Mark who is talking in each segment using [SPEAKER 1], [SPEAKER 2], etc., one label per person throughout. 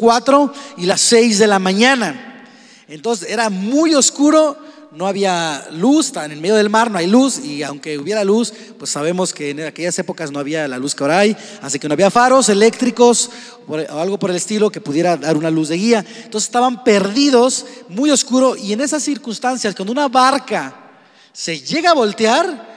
[SPEAKER 1] 4 y las 6 de la mañana. Entonces era muy oscuro, no había luz, en el medio del mar no hay luz y aunque hubiera luz, pues sabemos que en aquellas épocas no había la luz que ahora hay, así que no había faros eléctricos o algo por el estilo que pudiera dar una luz de guía. Entonces estaban perdidos, muy oscuro y en esas circunstancias, cuando una barca se llega a voltear,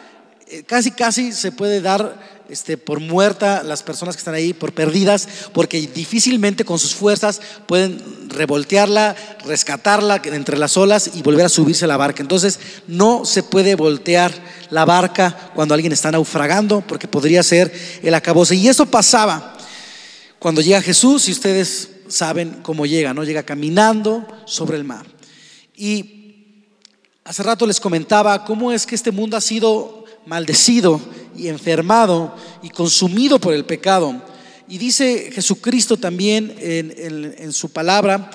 [SPEAKER 1] eh, casi casi se puede dar este, por muerta las personas que están ahí, por perdidas, porque difícilmente con sus fuerzas pueden revoltearla, rescatarla entre las olas y volver a subirse a la barca. Entonces no se puede voltear la barca cuando alguien está naufragando, porque podría ser el acabose. Y eso pasaba cuando llega Jesús, y ustedes saben cómo llega, ¿no? Llega caminando sobre el mar. Y hace rato les comentaba cómo es que este mundo ha sido maldecido y enfermado y consumido por el pecado. Y dice Jesucristo también en, su palabra,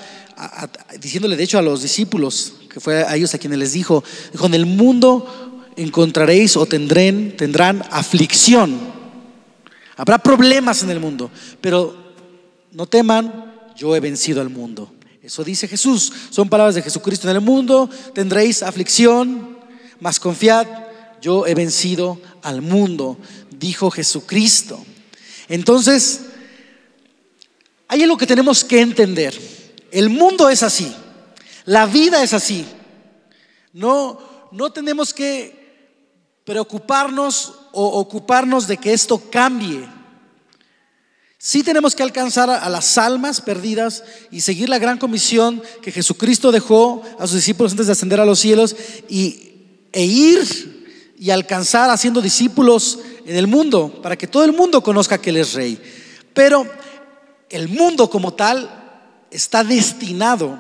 [SPEAKER 1] diciéndole de hecho a los discípulos, que fue a ellos a quienes les dijo, dijo, en el mundo encontraréis o tendrán, tendrán aflicción. Habrá problemas en el mundo, pero no teman, yo he vencido al mundo. Eso dice Jesús. Son palabras de Jesucristo. En el mundo tendréis aflicción, mas confiad, yo he vencido al mundo, dijo Jesucristo. Entonces, hay algo que tenemos que entender. El mundo es así, la vida es así. No, no tenemos que preocuparnos o ocuparnos de que esto cambie. Sí tenemos que alcanzar a las almas perdidas y seguir la gran comisión que Jesucristo dejó a sus discípulos antes de ascender a los cielos y, e ir y alcanzar haciendo discípulos en el mundo, para que todo el mundo conozca que Él es rey. Pero el mundo como tal está destinado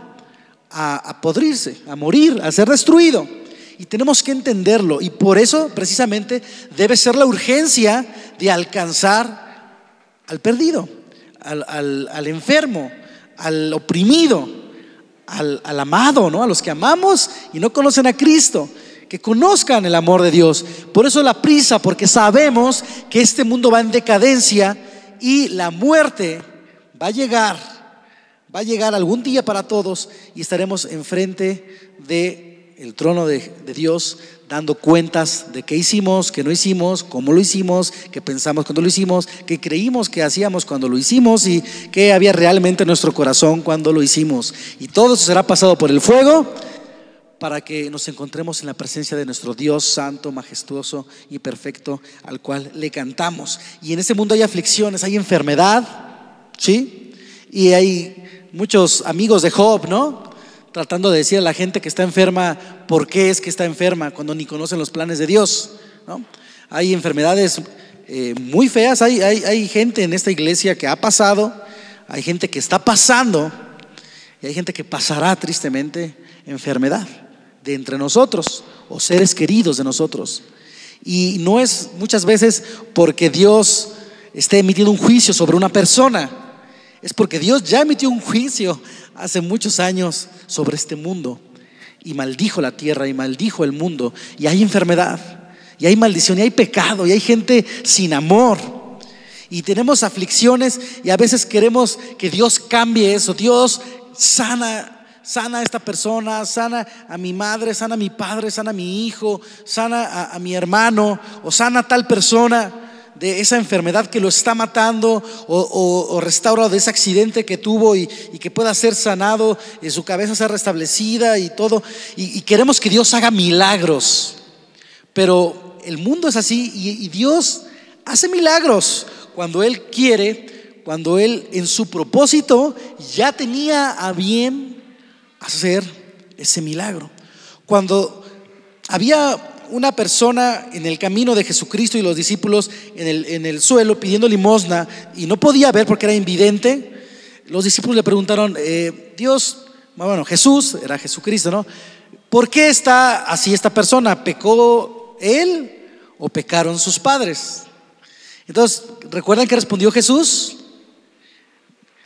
[SPEAKER 1] a, podrirse, a morir, a ser destruido. Y tenemos que entenderlo. Y por eso precisamente debe ser la urgencia de alcanzar al perdido, al, enfermo, al oprimido, al, al amado, ¿no? a los que amamos y no conocen a Cristo que conozcan el amor de Dios. Por eso la prisa, porque sabemos que este mundo va en decadencia y la muerte va a llegar, va a llegar algún día para todos y estaremos enfrente de trono de, de Dios dando cuentas de qué hicimos, qué no hicimos, cómo lo hicimos, qué pensamos cuando lo hicimos, qué creímos que hacíamos cuando lo hicimos y qué había realmente en nuestro corazón cuando lo hicimos. Y todo eso será pasado por el fuego para que nos encontremos en la presencia de nuestro Dios santo, majestuoso y perfecto, al cual le cantamos. Y en ese mundo hay aflicciones, hay enfermedad, ¿sí? Y hay muchos amigos de Job, ¿no? Tratando de decir a la gente que está enferma por qué es que está enferma cuando ni conocen los planes de Dios, ¿no? Hay enfermedades eh, muy feas, hay, hay, hay gente en esta iglesia que ha pasado, hay gente que está pasando y hay gente que pasará tristemente enfermedad de entre nosotros o seres queridos de nosotros. Y no es muchas veces porque Dios esté emitiendo un juicio sobre una persona, es porque Dios ya emitió un juicio hace muchos años sobre este mundo y maldijo la tierra y maldijo el mundo y hay enfermedad y hay maldición y hay pecado y hay gente sin amor y tenemos aflicciones y a veces queremos que Dios cambie eso, Dios sana sana a esta persona, sana a mi madre, sana a mi padre, sana a mi hijo, sana a, mi hermano o sana a tal persona de esa enfermedad que lo está matando o, restaura de ese accidente que tuvo y, que pueda ser sanado, y su cabeza sea restablecida y todo. Y, queremos que Dios haga milagros. Pero el mundo es así y Dios hace milagros cuando Él quiere, cuando Él en su propósito ya tenía a bien hacer ese milagro. Cuando había una persona en el camino de Jesucristo y los discípulos en el, en el suelo pidiendo limosna y no podía ver porque era invidente, los discípulos le preguntaron, eh, Dios, bueno, Jesús, era Jesucristo, ¿no? ¿Por qué está así esta persona? ¿Pecó él o pecaron sus padres? Entonces, ¿recuerdan que respondió Jesús?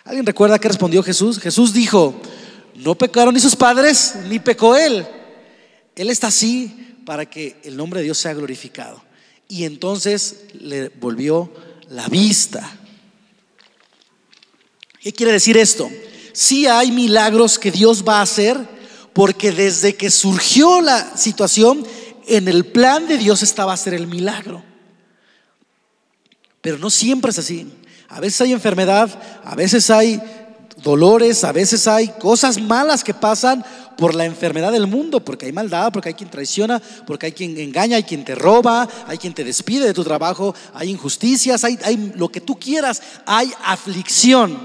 [SPEAKER 1] ¿Alguien recuerda que respondió Jesús? Jesús dijo, no pecaron ni sus padres, ni pecó él. Él está así para que el nombre de Dios sea glorificado. Y entonces le volvió la vista. ¿Qué quiere decir esto? sí hay milagros que Dios va a hacer, porque desde que surgió la situación, en el plan de Dios estaba hacer el milagro. Pero no siempre es así. A veces hay enfermedad, a veces hay dolores, a veces hay cosas malas que pasan por la enfermedad del mundo, porque hay maldad, porque hay quien traiciona, porque hay quien engaña, hay quien te roba, hay quien te despide de tu trabajo, hay injusticias, hay, lo que tú quieras, hay aflicción,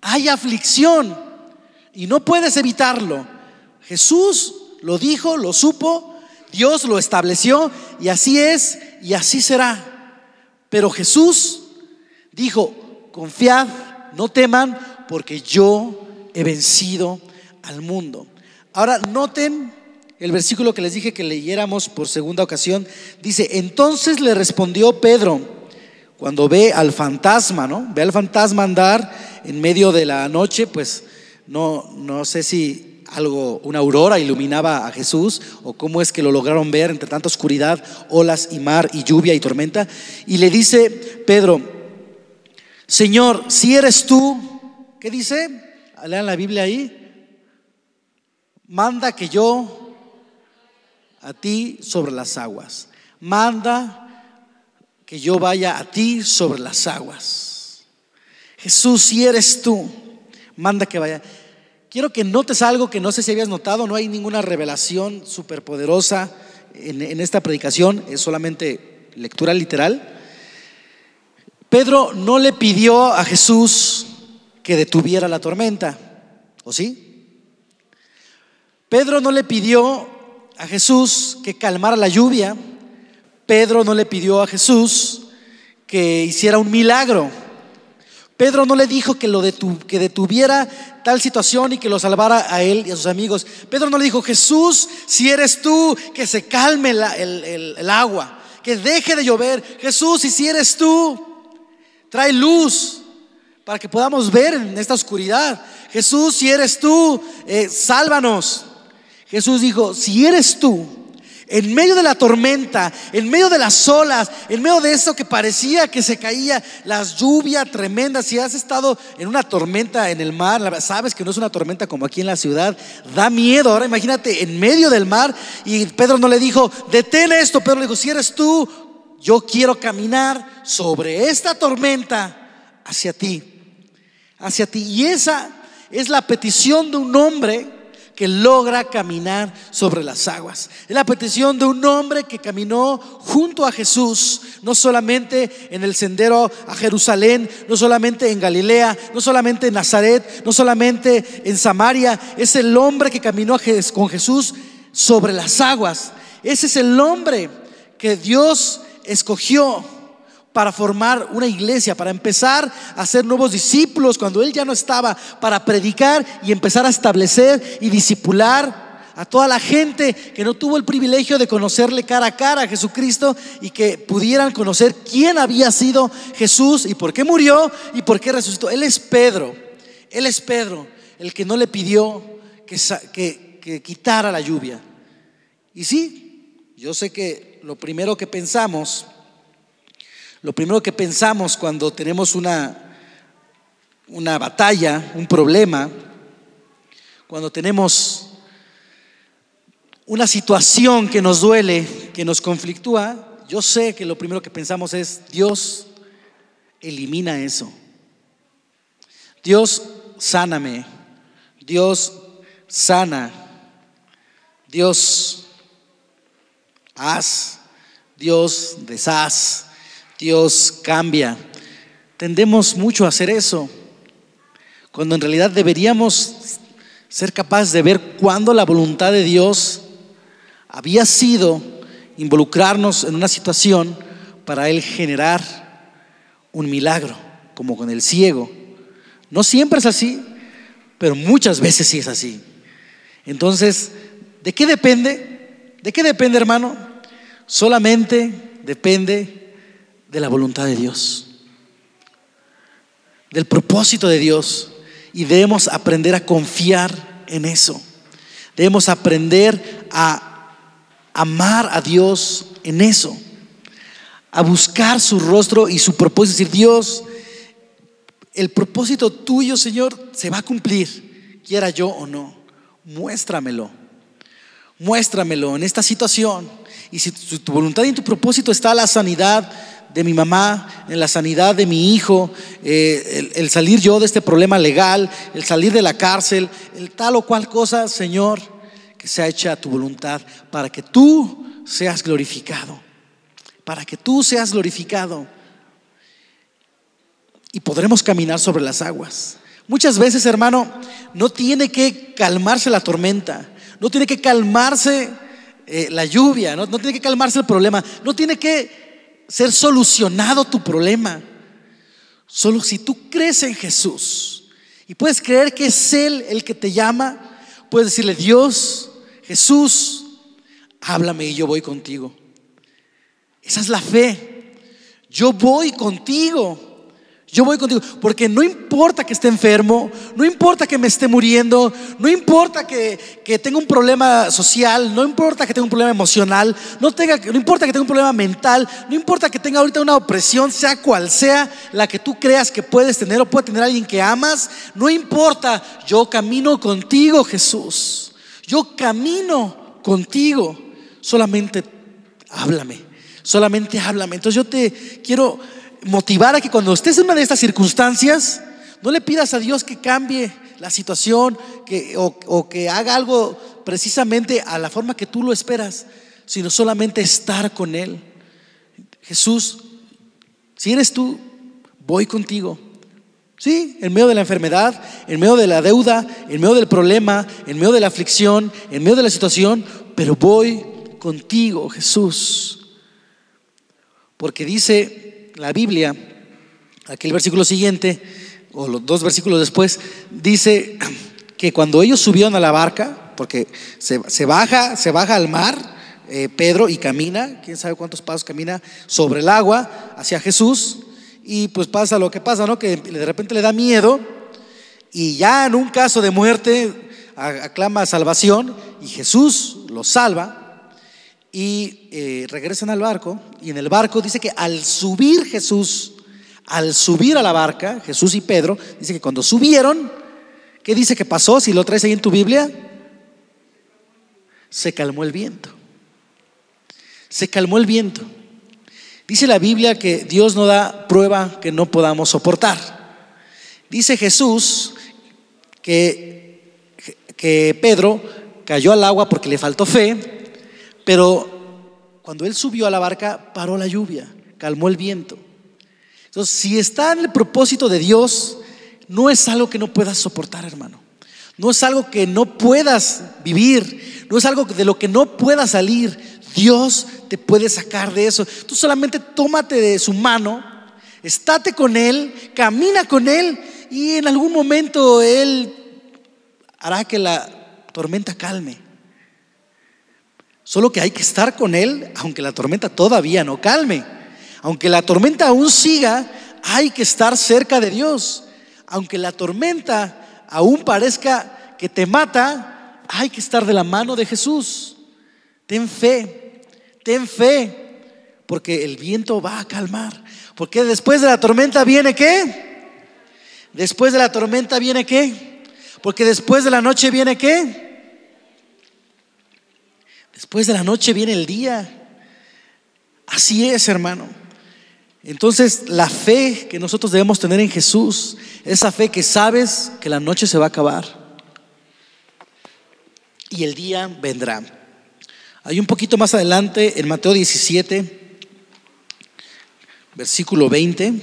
[SPEAKER 1] hay aflicción y no puedes evitarlo. Jesús lo dijo, lo supo, Dios lo estableció y así es y así será. Pero Jesús dijo, confiad, no teman, porque yo he vencido al mundo. Ahora noten el versículo que les dije que leyéramos por segunda ocasión. Dice, entonces le respondió Pedro, cuando ve al fantasma, ¿no? Ve al fantasma andar en medio de la noche, pues no, no sé si algo, una aurora iluminaba a Jesús o cómo es que lo lograron ver entre tanta oscuridad, olas y mar y lluvia y tormenta. Y le dice Pedro, Señor, si eres tú, ¿Qué dice? Lean la Biblia ahí. Manda que yo a ti sobre las aguas. Manda que yo vaya a ti sobre las aguas. Jesús, si eres tú, manda que vaya. Quiero que notes algo que no sé si habías notado, no hay ninguna revelación superpoderosa en, en esta predicación, es solamente lectura literal. Pedro no le pidió a Jesús que detuviera la tormenta. ¿O sí? Pedro no le pidió a Jesús que calmara la lluvia. Pedro no le pidió a Jesús que hiciera un milagro. Pedro no le dijo que, lo que detuviera tal situación y que lo salvara a él y a sus amigos. Pedro no le dijo, Jesús, si eres tú, que se calme el, el agua, que deje de llover. Jesús, si eres tú, trae luz para que podamos ver en esta oscuridad. Jesús, si eres tú, eh, sálvanos. Jesús dijo, si eres tú, en medio de la tormenta, en medio de las olas, en medio de eso que parecía que se caía, las lluvias tremendas, si has estado en una tormenta en el mar, sabes que no es una tormenta como aquí en la ciudad, da miedo. Ahora imagínate en medio del mar y Pedro no le dijo, detén esto, Pedro le dijo, si eres tú, yo quiero caminar sobre esta tormenta hacia ti hacia ti. Y esa es la petición de un hombre que logra caminar sobre las aguas. Es la petición de un hombre que caminó junto a Jesús, no solamente en el sendero a Jerusalén, no solamente en Galilea, no solamente en Nazaret, no solamente en Samaria. Es el hombre que caminó con Jesús sobre las aguas. Ese es el hombre que Dios escogió para formar una iglesia, para empezar a hacer nuevos discípulos cuando él ya no estaba, para predicar y empezar a establecer y discipular a toda la gente que no tuvo el privilegio de conocerle cara a cara a Jesucristo y que pudieran conocer quién había sido Jesús y por qué murió y por qué resucitó. Él es Pedro, él es Pedro, el que no le pidió que, que, que quitara la lluvia. Y sí, yo sé que lo primero que pensamos lo primero que pensamos cuando tenemos una, una batalla, un problema, cuando tenemos una situación que nos duele, que nos conflictúa, yo sé que lo primero que pensamos es, Dios, elimina eso. Dios, sáname. Dios, sana. Dios, haz. Dios, deshaz. Dios cambia. Tendemos mucho a hacer eso, cuando en realidad deberíamos ser capaces de ver cuándo la voluntad de Dios había sido involucrarnos en una situación para Él generar un milagro, como con el ciego. No siempre es así, pero muchas veces sí es así. Entonces, ¿de qué depende? ¿De qué depende, hermano? Solamente depende de la voluntad de Dios, del propósito de Dios. Y debemos aprender a confiar en eso. Debemos aprender a amar a Dios en eso. A buscar su rostro y su propósito. Decir, Dios, el propósito tuyo, Señor, se va a cumplir, quiera yo o no. Muéstramelo. Muéstramelo en esta situación. Y si tu voluntad y tu propósito está la sanidad de mi mamá, en la sanidad de mi hijo, eh, el, salir yo de este problema legal, el salir de la cárcel, el tal o cual cosa, Señor, que sea hecha tu voluntad para que tú seas glorificado, para que tú seas glorificado y podremos caminar sobre las aguas. Muchas veces, hermano, no tiene que calmarse la tormenta, no tiene que calmarse eh, la lluvia, no, no tiene que calmarse el problema, no tiene que ser solucionado tu problema. Solo si tú crees en Jesús y puedes creer que es Él el que te llama, puedes decirle, Dios, Jesús, háblame y yo voy contigo. Esa es la fe. Yo voy contigo. Yo voy contigo, porque no importa que esté enfermo, no importa que me esté muriendo, no importa que, tenga un problema social, no importa que tenga un problema emocional, no, tenga, no importa que tenga un problema mental, no importa que tenga ahorita una opresión, sea cual sea la que tú creas que puedes tener o puede tener alguien que amas, no importa, yo camino contigo Jesús, yo camino contigo, solamente háblame, solamente háblame. Entonces yo te quiero motivar a que cuando estés en una de estas circunstancias, no le pidas a Dios que cambie la situación que, o, que haga algo precisamente a la forma que tú lo esperas, sino solamente estar con Él. Jesús, si eres tú, voy contigo. Sí, en medio de la enfermedad, en medio de la deuda, en medio del problema, en medio de la aflicción, en medio de la situación, pero voy contigo, Jesús. Porque dice la Biblia, aquel versículo siguiente, o los dos versículos después, dice que cuando ellos subieron a la barca, porque se, baja, se baja al mar, eh, Pedro y camina, quién sabe cuántos pasos camina sobre el agua hacia Jesús, y pues pasa lo que pasa, ¿no? Que de repente le da miedo, y ya en un caso de muerte aclama salvación, y Jesús lo salva, y eh, regresan al barco y en el barco dice que al subir Jesús, al subir a la barca, Jesús y Pedro, dice que cuando subieron, ¿qué dice que pasó? Si lo traes ahí en tu Biblia, se calmó el viento. Se calmó el viento. Dice la Biblia que Dios no da prueba que no podamos soportar. Dice Jesús que, que Pedro cayó al agua porque le faltó fe pero cuando él subió a la barca, paró la lluvia, calmó el viento. Entonces, si está en el propósito de Dios, no es algo que no puedas soportar, hermano. No es algo que no puedas vivir, no es algo de lo que no puedas salir. Dios te puede sacar de eso. Tú solamente tómate de su mano, estate con Él, camina con Él y en algún momento Él hará que la tormenta calme. Solo que hay que estar con Él, aunque la tormenta todavía no calme. Aunque la tormenta aún siga, hay que estar cerca de Dios. Aunque la tormenta aún parezca que te mata, hay que estar de la mano de Jesús. Ten fe, ten fe, porque el viento va a calmar. Porque después de la tormenta viene qué? Después de la tormenta viene qué? Porque después de la noche viene qué? Después de la noche viene el día. Así es, hermano. Entonces, la fe que nosotros debemos tener en Jesús, esa fe que sabes que la noche se va a acabar y el día vendrá. Hay un poquito más adelante en Mateo 17, versículo 20.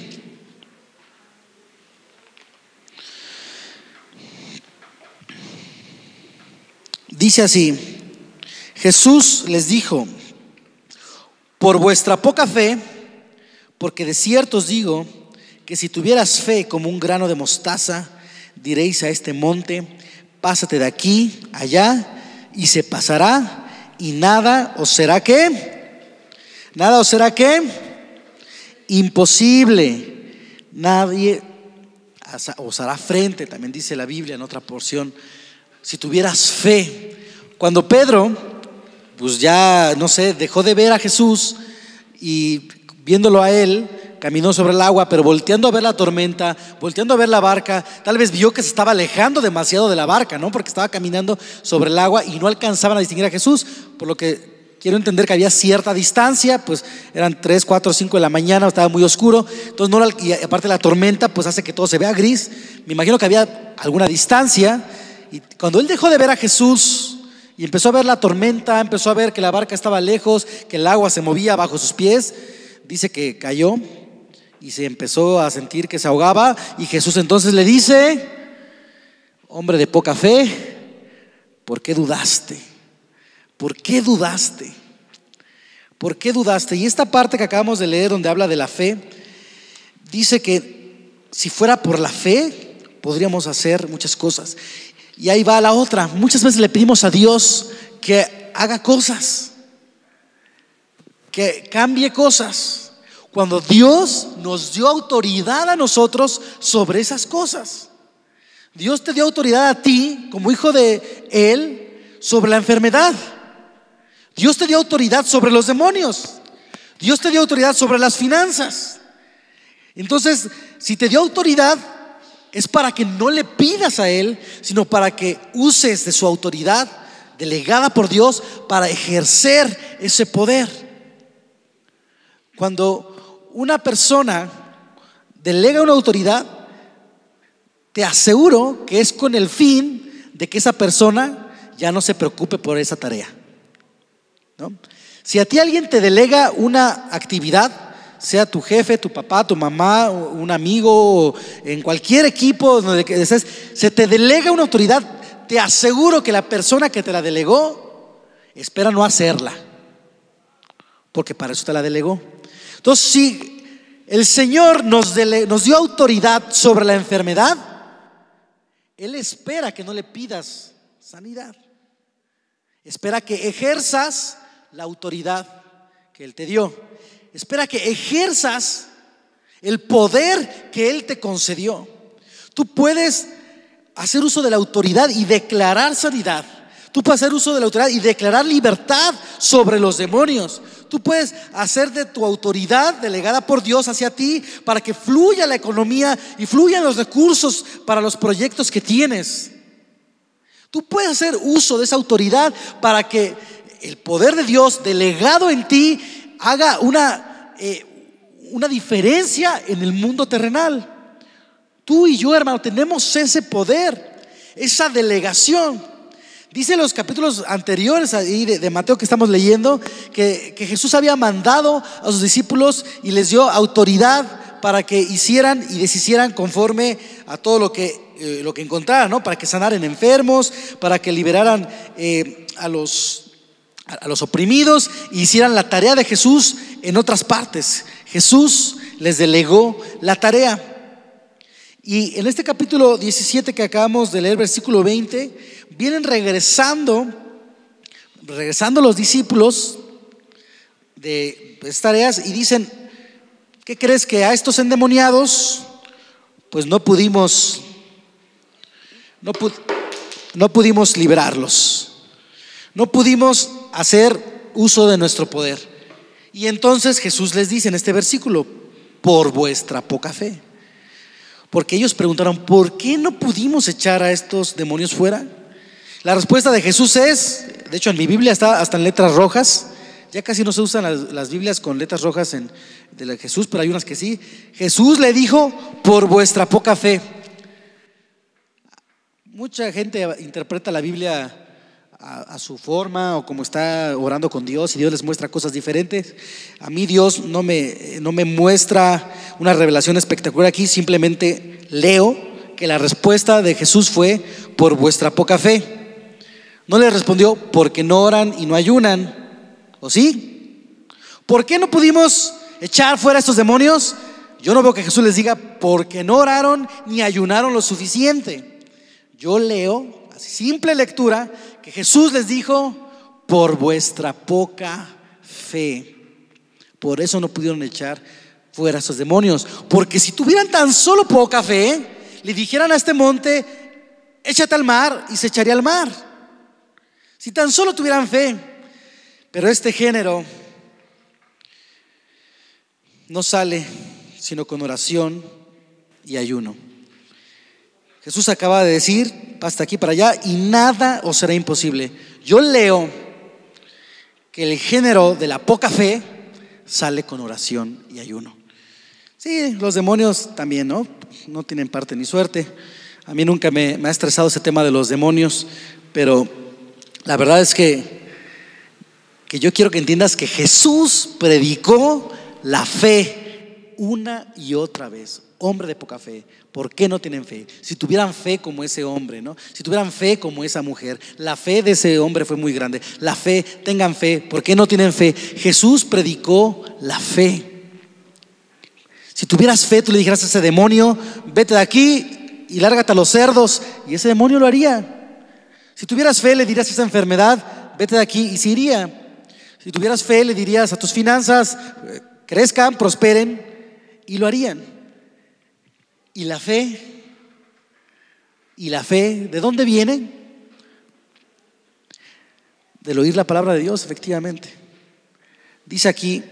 [SPEAKER 1] Dice así, Jesús les dijo, por vuestra poca fe, porque de cierto os digo que si tuvieras fe como un grano de mostaza, diréis a este monte, pásate de aquí, allá, y se pasará, y nada os será qué, nada os será qué, imposible, nadie os hará frente, también dice la Biblia en otra porción, si tuvieras fe. Cuando Pedro pues ya, no sé, dejó de ver a Jesús y viéndolo a él, caminó sobre el agua, pero volteando a ver la tormenta, volteando a ver la barca, tal vez vio que se estaba alejando demasiado de la barca, ¿no? Porque estaba caminando sobre el agua y no alcanzaban a distinguir a Jesús, por lo que quiero entender que había cierta distancia, pues eran 3, 4, 5 de la mañana, estaba muy oscuro, entonces no, y aparte la tormenta pues hace que todo se vea gris, me imagino que había alguna distancia, y cuando él dejó de ver a Jesús, y empezó a ver la tormenta, empezó a ver que la barca estaba lejos, que el agua se movía bajo sus pies. Dice que cayó y se empezó a sentir que se ahogaba. Y Jesús entonces le dice, hombre de poca fe, ¿por qué dudaste? ¿Por qué dudaste? ¿Por qué dudaste? Y esta parte que acabamos de leer donde habla de la fe, dice que si fuera por la fe, podríamos hacer muchas cosas. Y ahí va la otra. Muchas veces le pedimos a Dios que haga cosas, que cambie cosas, cuando Dios nos dio autoridad a nosotros sobre esas cosas. Dios te dio autoridad a ti, como hijo de Él, sobre la enfermedad. Dios te dio autoridad sobre los demonios. Dios te dio autoridad sobre las finanzas. Entonces, si te dio autoridad, es para que no le pidas a Él, sino para que uses de su autoridad delegada por Dios para ejercer ese poder. Cuando una persona delega una autoridad, te aseguro que es con el fin de que esa persona ya no se preocupe por esa tarea. Si a ti alguien te delega una actividad, sea tu jefe, tu papá, tu mamá, un amigo, en cualquier equipo donde se te delega una autoridad, te aseguro que la persona que te la delegó espera no hacerla, porque para eso te la delegó. Entonces, si el Señor nos, nos dio autoridad sobre la enfermedad, Él espera que no le pidas sanidad. Espera que ejerzas la autoridad que Él te dio espera que ejerzas el poder que Él te concedió. Tú puedes hacer uso de la autoridad y declarar sanidad. Tú puedes hacer uso de la autoridad y declarar libertad sobre los demonios. Tú puedes hacer de tu autoridad delegada por Dios hacia ti para que fluya la economía y fluyan los recursos para los proyectos que tienes. Tú puedes hacer uso de esa autoridad para que el poder de Dios delegado en ti haga una, eh, una diferencia en el mundo terrenal. Tú y yo, hermano, tenemos ese poder, esa delegación. Dice los capítulos anteriores ahí de, Mateo que estamos leyendo que, Jesús había mandado a sus discípulos y les dio autoridad para que hicieran y deshicieran conforme a todo lo que, eh, lo que encontraran, ¿no? para que sanaran enfermos, para que liberaran eh, a los a los oprimidos y hicieran la tarea de Jesús en otras partes. Jesús les delegó la tarea. Y en este capítulo 17 que acabamos de leer, versículo 20, vienen regresando, regresando los discípulos de estas tareas y dicen, ¿qué crees que a estos endemoniados, pues no pudimos, no, no pudimos liberarlos? No pudimos hacer uso de nuestro poder. Y entonces Jesús les dice en este versículo, por vuestra poca fe. Porque ellos preguntaron, ¿por qué no pudimos echar a estos demonios fuera? La respuesta de Jesús es, de hecho en mi Biblia está hasta en letras rojas, ya casi no se usan las, Biblias con letras rojas en, de la Jesús, pero hay unas que sí. Jesús le dijo, por vuestra poca fe. Mucha gente interpreta la Biblia a, su forma o como está orando con Dios y Dios les muestra cosas diferentes. A mí Dios no me, no me muestra una revelación espectacular aquí, simplemente leo que la respuesta de Jesús fue por vuestra poca fe. No le respondió porque no oran y no ayunan. ¿O sí? ¿Por qué no pudimos echar fuera a estos demonios? Yo no veo que Jesús les diga porque no oraron ni ayunaron lo suficiente. Yo leo, así simple lectura, que Jesús les dijo, por vuestra poca fe. Por eso no pudieron echar fuera a esos demonios. Porque si tuvieran tan solo poca fe, le dijeran a este monte, échate al mar y se echaría al mar. Si tan solo tuvieran fe. Pero este género no sale sino con oración y ayuno. Jesús acaba de decir, hasta aquí para allá, y nada os será imposible. Yo leo que el género de la poca fe sale con oración y ayuno. Sí, los demonios también, ¿no? No tienen parte ni suerte. A mí nunca me, ha estresado ese tema de los demonios, pero la verdad es que, que yo quiero que entiendas que Jesús predicó la fe una y otra vez. Hombre de poca fe, ¿por qué no tienen fe? Si tuvieran fe como ese hombre, ¿no? Si tuvieran fe como esa mujer, la fe de ese hombre fue muy grande. La fe, tengan fe, ¿por qué no tienen fe? Jesús predicó la fe. Si tuvieras fe, tú le dijeras a ese demonio, vete de aquí y lárgate a los cerdos, y ese demonio lo haría. Si tuvieras fe, le dirías a esa enfermedad, vete de aquí y se iría. Si tuvieras fe, le dirías a tus finanzas, crezcan, prosperen, y lo harían. ¿Y la fe? ¿Y la fe de dónde viene? Del oír la palabra de Dios, efectivamente. Dice aquí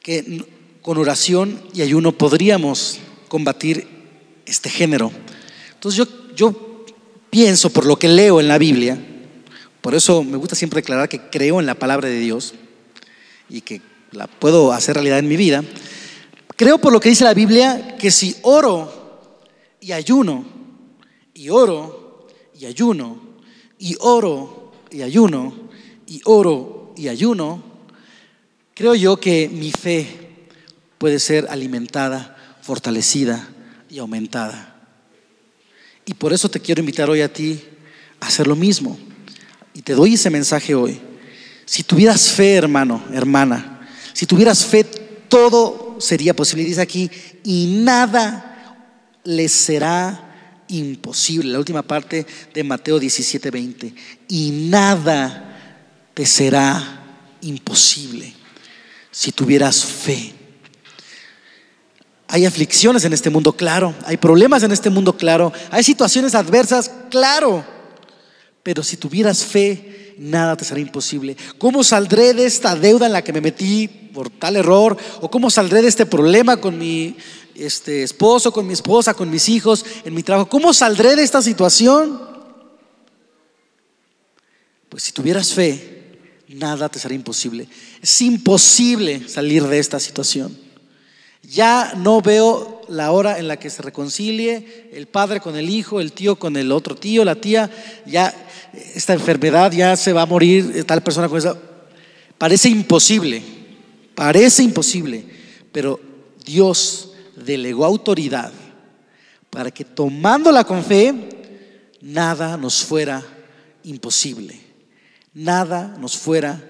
[SPEAKER 1] que con oración y ayuno podríamos combatir este género. Entonces yo, yo pienso por lo que leo en la Biblia, por eso me gusta siempre declarar que creo en la palabra de Dios y que la puedo hacer realidad en mi vida. Creo por lo que dice la Biblia que si oro y ayuno, y oro y ayuno, y oro y ayuno, y oro y ayuno, creo yo que mi fe puede ser alimentada, fortalecida y aumentada. Y por eso te quiero invitar hoy a ti a hacer lo mismo. Y te doy ese mensaje hoy. Si tuvieras fe, hermano, hermana, si tuvieras fe, todo sería posible. Dice aquí, y nada les será imposible. La última parte de Mateo 17, 20. Y nada te será imposible si tuvieras fe. Hay aflicciones en este mundo, claro. Hay problemas en este mundo, claro. Hay situaciones adversas, claro. Pero si tuvieras fe, nada te será imposible. ¿Cómo saldré de esta deuda en la que me metí? por tal error? ¿O cómo saldré de este problema con mi este, esposo, con mi esposa, con mis hijos, en mi trabajo? ¿Cómo saldré de esta situación? Pues si tuvieras fe, nada te será imposible. Es imposible salir de esta situación. Ya no veo la hora en la que se reconcilie el padre con el hijo, el tío con el otro tío, la tía, ya esta enfermedad ya se va a morir tal persona con esa. Parece imposible. Parece imposible, pero Dios delegó autoridad para que tomándola con fe, nada nos fuera imposible. Nada nos fuera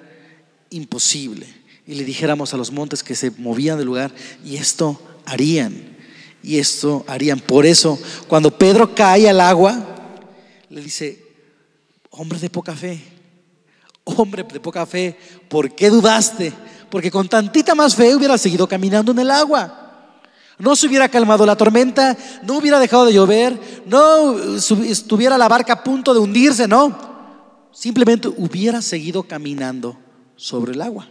[SPEAKER 1] imposible. Y le dijéramos a los montes que se movían del lugar y esto harían. Y esto harían. Por eso, cuando Pedro cae al agua, le dice, hombre de poca fe, hombre de poca fe, ¿por qué dudaste? porque con tantita más fe hubiera seguido caminando en el agua. No se hubiera calmado la tormenta, no hubiera dejado de llover, no estuviera la barca a punto de hundirse, no. Simplemente hubiera seguido caminando sobre el agua.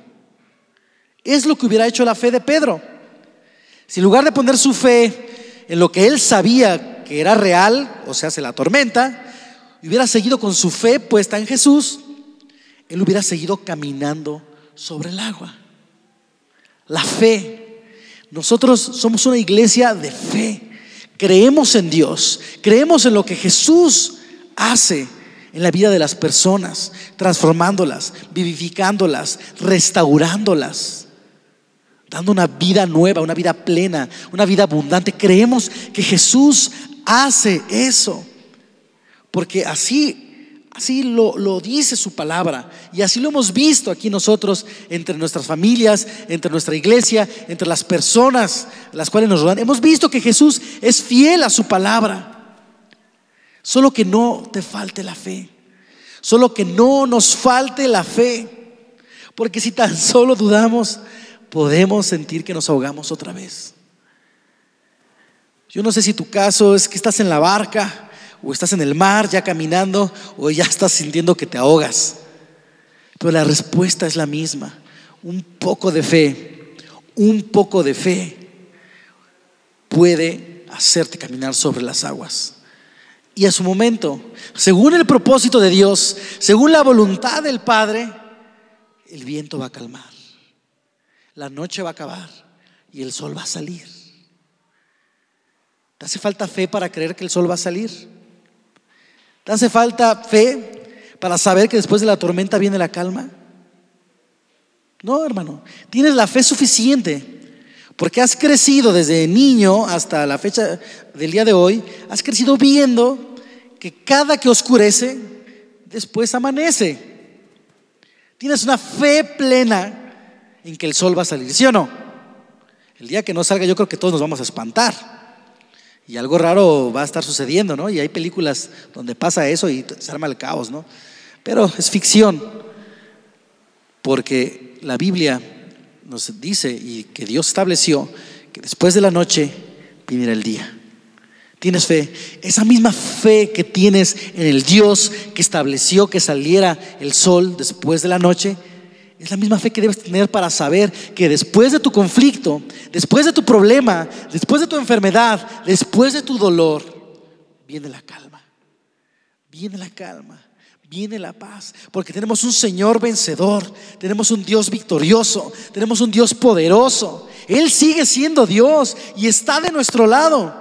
[SPEAKER 1] Es lo que hubiera hecho la fe de Pedro. Si en lugar de poner su fe en lo que él sabía que era real, o sea, se la tormenta, hubiera seguido con su fe puesta en Jesús, él hubiera seguido caminando sobre el agua. La fe. Nosotros somos una iglesia de fe. Creemos en Dios. Creemos en lo que Jesús hace en la vida de las personas, transformándolas, vivificándolas, restaurándolas, dando una vida nueva, una vida plena, una vida abundante. Creemos que Jesús hace eso, porque así Así lo, dice su palabra. Y así lo hemos visto aquí nosotros, entre nuestras familias, entre nuestra iglesia, entre las personas las cuales nos rodean. Hemos visto que Jesús es fiel a su palabra. Solo que no te falte la fe. Solo que no nos falte la fe. Porque si tan solo dudamos, podemos sentir que nos ahogamos otra vez. Yo no sé si tu caso es que estás en la barca o estás en el mar ya caminando, o ya estás sintiendo que te ahogas. Pero la respuesta es la misma. Un poco de fe, un poco de fe puede hacerte caminar sobre las aguas. Y a su momento, según el propósito de Dios, según la voluntad del Padre, el viento va a calmar, la noche va a acabar y el sol va a salir. ¿Te hace falta fe para creer que el sol va a salir? ¿Te hace falta fe para saber que después de la tormenta viene la calma? No, hermano, tienes la fe suficiente porque has crecido desde niño hasta la fecha del día de hoy, has crecido viendo que cada que oscurece, después amanece. Tienes una fe plena en que el sol va a salir, ¿sí o no? El día que no salga yo creo que todos nos vamos a espantar. Y algo raro va a estar sucediendo, ¿no? Y hay películas donde pasa eso y se arma el caos, ¿no? Pero es ficción, porque la Biblia nos dice y que Dios estableció que después de la noche viniera el día. ¿Tienes fe? Esa misma fe que tienes en el Dios que estableció que saliera el sol después de la noche, es la misma fe que debes tener para saber que después de tu conflicto, después de tu problema, después de tu enfermedad, después de tu dolor, viene la calma. Viene la calma viene la paz, porque tenemos un Señor vencedor, tenemos un Dios victorioso, tenemos un Dios poderoso. Él sigue siendo Dios y está de nuestro lado.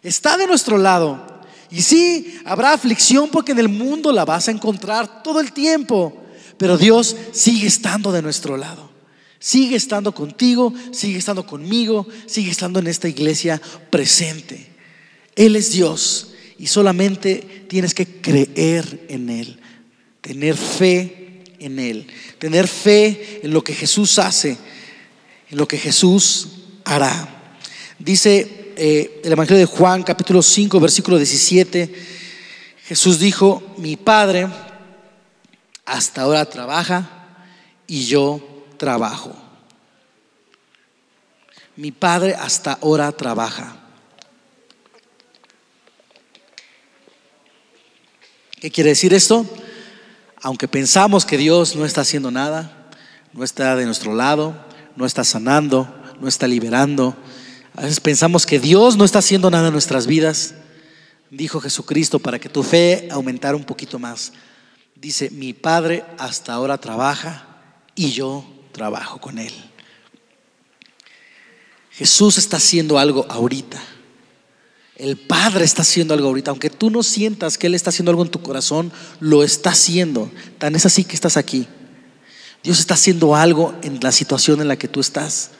[SPEAKER 1] Está de nuestro lado. Y sí, habrá aflicción porque en el mundo la vas a encontrar todo el tiempo, pero Dios sigue estando de nuestro lado. Sigue estando contigo, sigue estando conmigo, sigue estando en esta iglesia presente. Él es Dios y solamente tienes que creer en Él, tener fe en Él, tener fe en lo que Jesús hace, en lo que Jesús hará. Dice eh, el Evangelio de Juan capítulo 5 versículo 17, Jesús dijo, mi Padre hasta ahora trabaja y yo trabajo. Mi Padre hasta ahora trabaja. ¿Qué quiere decir esto? Aunque pensamos que Dios no está haciendo nada, no está de nuestro lado, no está sanando, no está liberando, a veces pensamos que Dios no está haciendo nada en nuestras vidas, dijo Jesucristo para que tu fe aumentara un poquito más. Dice, mi Padre hasta ahora trabaja y yo trabajo con Él. Jesús está haciendo algo ahorita. El Padre está haciendo algo ahorita, aunque tú no sientas que Él está haciendo algo en tu corazón, lo está haciendo. Tan es así que estás aquí. Dios está haciendo algo en la situación en la que tú estás,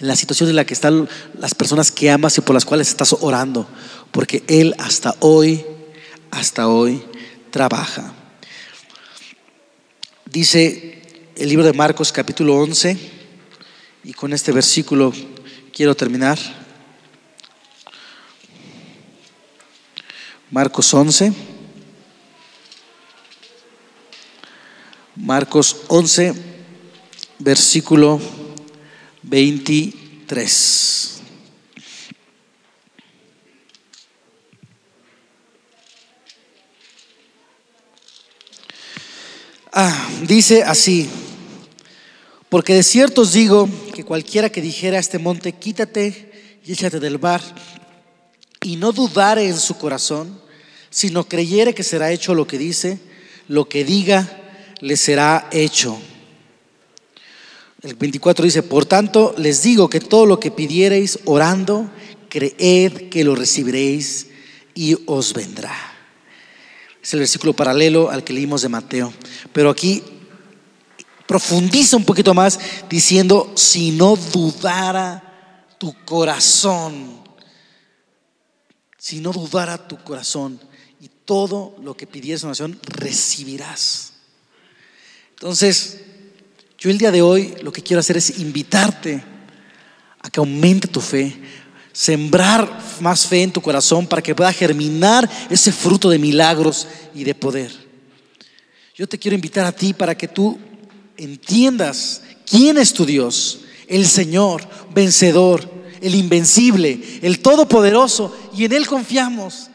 [SPEAKER 1] en la situación en la que están las personas que amas y por las cuales estás orando, porque Él hasta hoy, hasta hoy trabaja. Dice el libro de Marcos capítulo 11, y con este versículo quiero terminar. Marcos 11. Marcos 11, versículo 23. Ah, dice así, porque de cierto os digo que cualquiera que dijera a este monte, quítate y échate del mar, y no dudare en su corazón, sino creyere que será hecho lo que dice, lo que diga le será hecho. El 24 dice, por tanto les digo que todo lo que pidiereis orando, creed que lo recibiréis y os vendrá. Es el versículo paralelo al que leímos de Mateo. Pero aquí profundiza un poquito más diciendo, si no dudara tu corazón, si no dudara tu corazón y todo lo que pidieras en oración recibirás. Entonces, yo el día de hoy lo que quiero hacer es invitarte a que aumente tu fe, sembrar más fe en tu corazón para que pueda germinar ese fruto de milagros y de poder. Yo te quiero invitar a ti para que tú entiendas quién es tu Dios, el Señor, vencedor, el invencible, el todopoderoso, y en Él confiamos.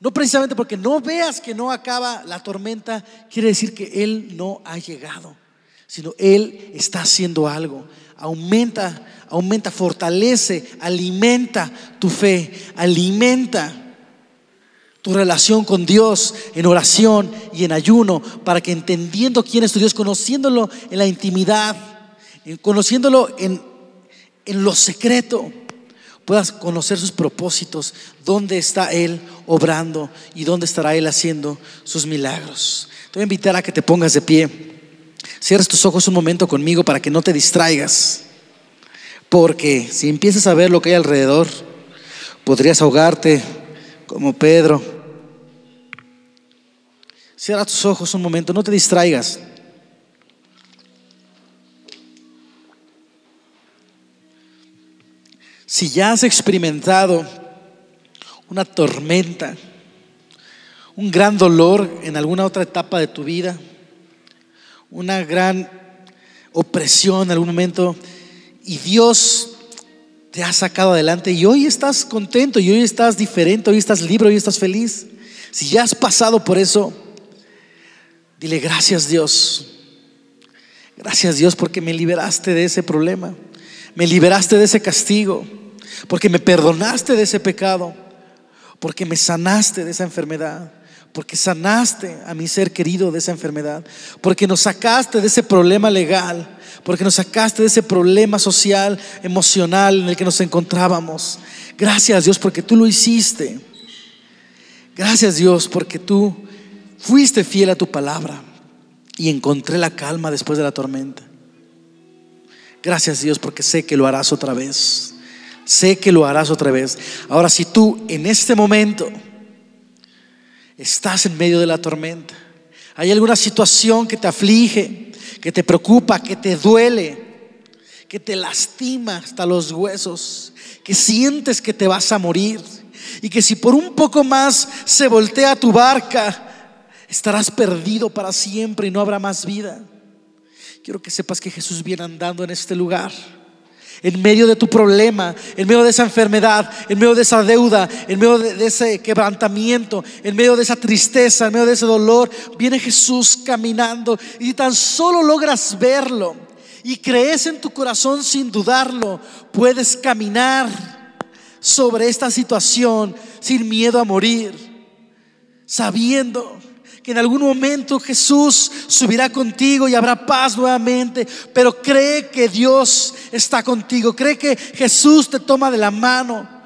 [SPEAKER 1] No precisamente porque no veas que no acaba la tormenta, quiere decir que Él no ha llegado, sino Él está haciendo algo. Aumenta, aumenta, fortalece, alimenta tu fe, alimenta tu relación con Dios en oración y en ayuno, para que entendiendo quién es tu Dios, conociéndolo en la intimidad, conociéndolo en, en lo secreto, puedas conocer sus propósitos, dónde está Él obrando y dónde estará Él haciendo sus milagros. Te voy a invitar a que te pongas de pie. Cierres tus ojos un momento conmigo para que no te distraigas. Porque si empiezas a ver lo que hay alrededor, podrías ahogarte como Pedro. Cierra tus ojos un momento, no te distraigas. Si ya has experimentado una tormenta, un gran dolor en alguna otra etapa de tu vida, una gran opresión en algún momento, y Dios te ha sacado adelante y hoy estás contento y hoy estás diferente, hoy estás libre, hoy estás feliz. Si ya has pasado por eso, dile gracias Dios. Gracias Dios porque me liberaste de ese problema, me liberaste de ese castigo porque me perdonaste de ese pecado, porque me sanaste de esa enfermedad, porque sanaste a mi ser querido de esa enfermedad, porque nos sacaste de ese problema legal, porque nos sacaste de ese problema social, emocional en el que nos encontrábamos. Gracias Dios porque tú lo hiciste. Gracias Dios porque tú fuiste fiel a tu palabra y encontré la calma después de la tormenta. Gracias Dios porque sé que lo harás otra vez. Sé que lo harás otra vez. Ahora, si tú en este momento estás en medio de la tormenta, hay alguna situación que te aflige, que te preocupa, que te duele, que te lastima hasta los huesos, que sientes que te vas a morir y que si por un poco más se voltea tu barca, estarás perdido para siempre y no habrá más vida. Quiero que sepas que Jesús viene andando en este lugar en medio de tu problema, en medio de esa enfermedad, en medio de esa deuda, en medio de, ese quebrantamiento, en medio de esa tristeza, en medio de ese dolor, viene Jesús caminando y tan solo logras verlo y crees en tu corazón sin dudarlo, puedes caminar sobre esta situación sin miedo a morir, sabiendo que en algún momento Jesús subirá contigo y habrá paz nuevamente, pero cree que Dios está contigo, cree que Jesús te toma de la mano.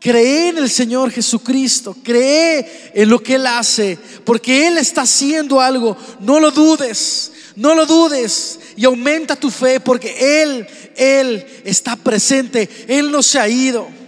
[SPEAKER 1] Cree en el Señor Jesucristo, cree en lo que Él hace, porque Él está haciendo algo. No lo dudes, no lo dudes y aumenta tu fe, porque Él, Él está presente, Él no se ha ido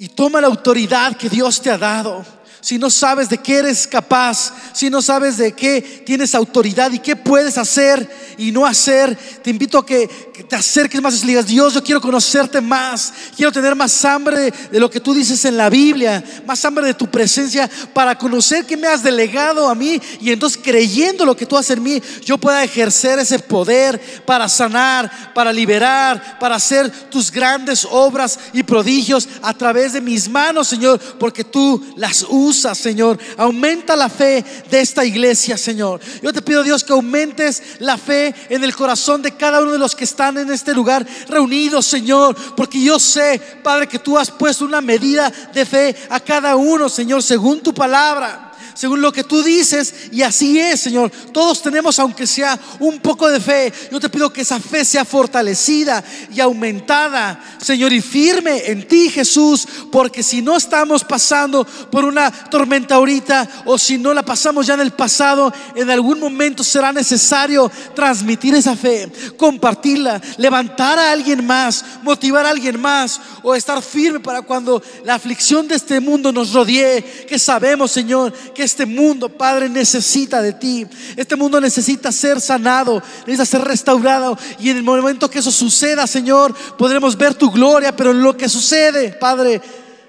[SPEAKER 1] y toma la autoridad que Dios te ha dado. Si no sabes de qué eres capaz, si no sabes de qué tienes autoridad y qué puedes hacer y no hacer, te invito a que, te acerques más digas, Dios, yo quiero conocerte más, quiero tener más hambre de lo que tú dices en la Biblia, más hambre de tu presencia para conocer que me has delegado a mí y entonces creyendo lo que tú haces en mí, yo pueda ejercer ese poder para sanar, para liberar, para hacer tus grandes obras y prodigios a través de mis manos, Señor, porque tú las usas, Señor. Aumenta la fe de esta iglesia, Señor. Yo te pido, Dios, que aumentes la fe en el corazón de cada uno de los que están en este lugar reunidos, Señor, porque yo sé, Padre, que tú has puesto una medida de fe a cada uno, Señor, según tu palabra según lo que tú dices, y así es, Señor. Todos tenemos, aunque sea un poco de fe, yo te pido que esa fe sea fortalecida y aumentada, Señor, y firme en ti, Jesús, porque si no estamos pasando por una tormenta ahorita, o si no la pasamos ya en el pasado, en algún momento será necesario transmitir esa fe, compartirla, levantar a alguien más, motivar a alguien más, o estar firme para cuando la aflicción de este mundo nos rodee, que sabemos, Señor, que este mundo, Padre, necesita de ti. Este mundo necesita ser sanado, necesita ser restaurado. Y en el momento que eso suceda, Señor, podremos ver tu gloria. Pero en lo que sucede, Padre,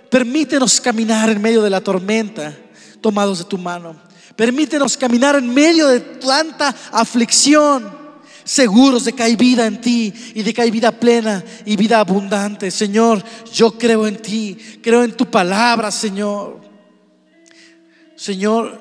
[SPEAKER 1] permítenos caminar en medio de la tormenta, tomados de tu mano. Permítenos caminar en medio de tanta aflicción seguros de que hay vida en ti y de que hay vida plena y vida abundante. Señor, yo creo en ti, creo en tu palabra, Señor. Señor,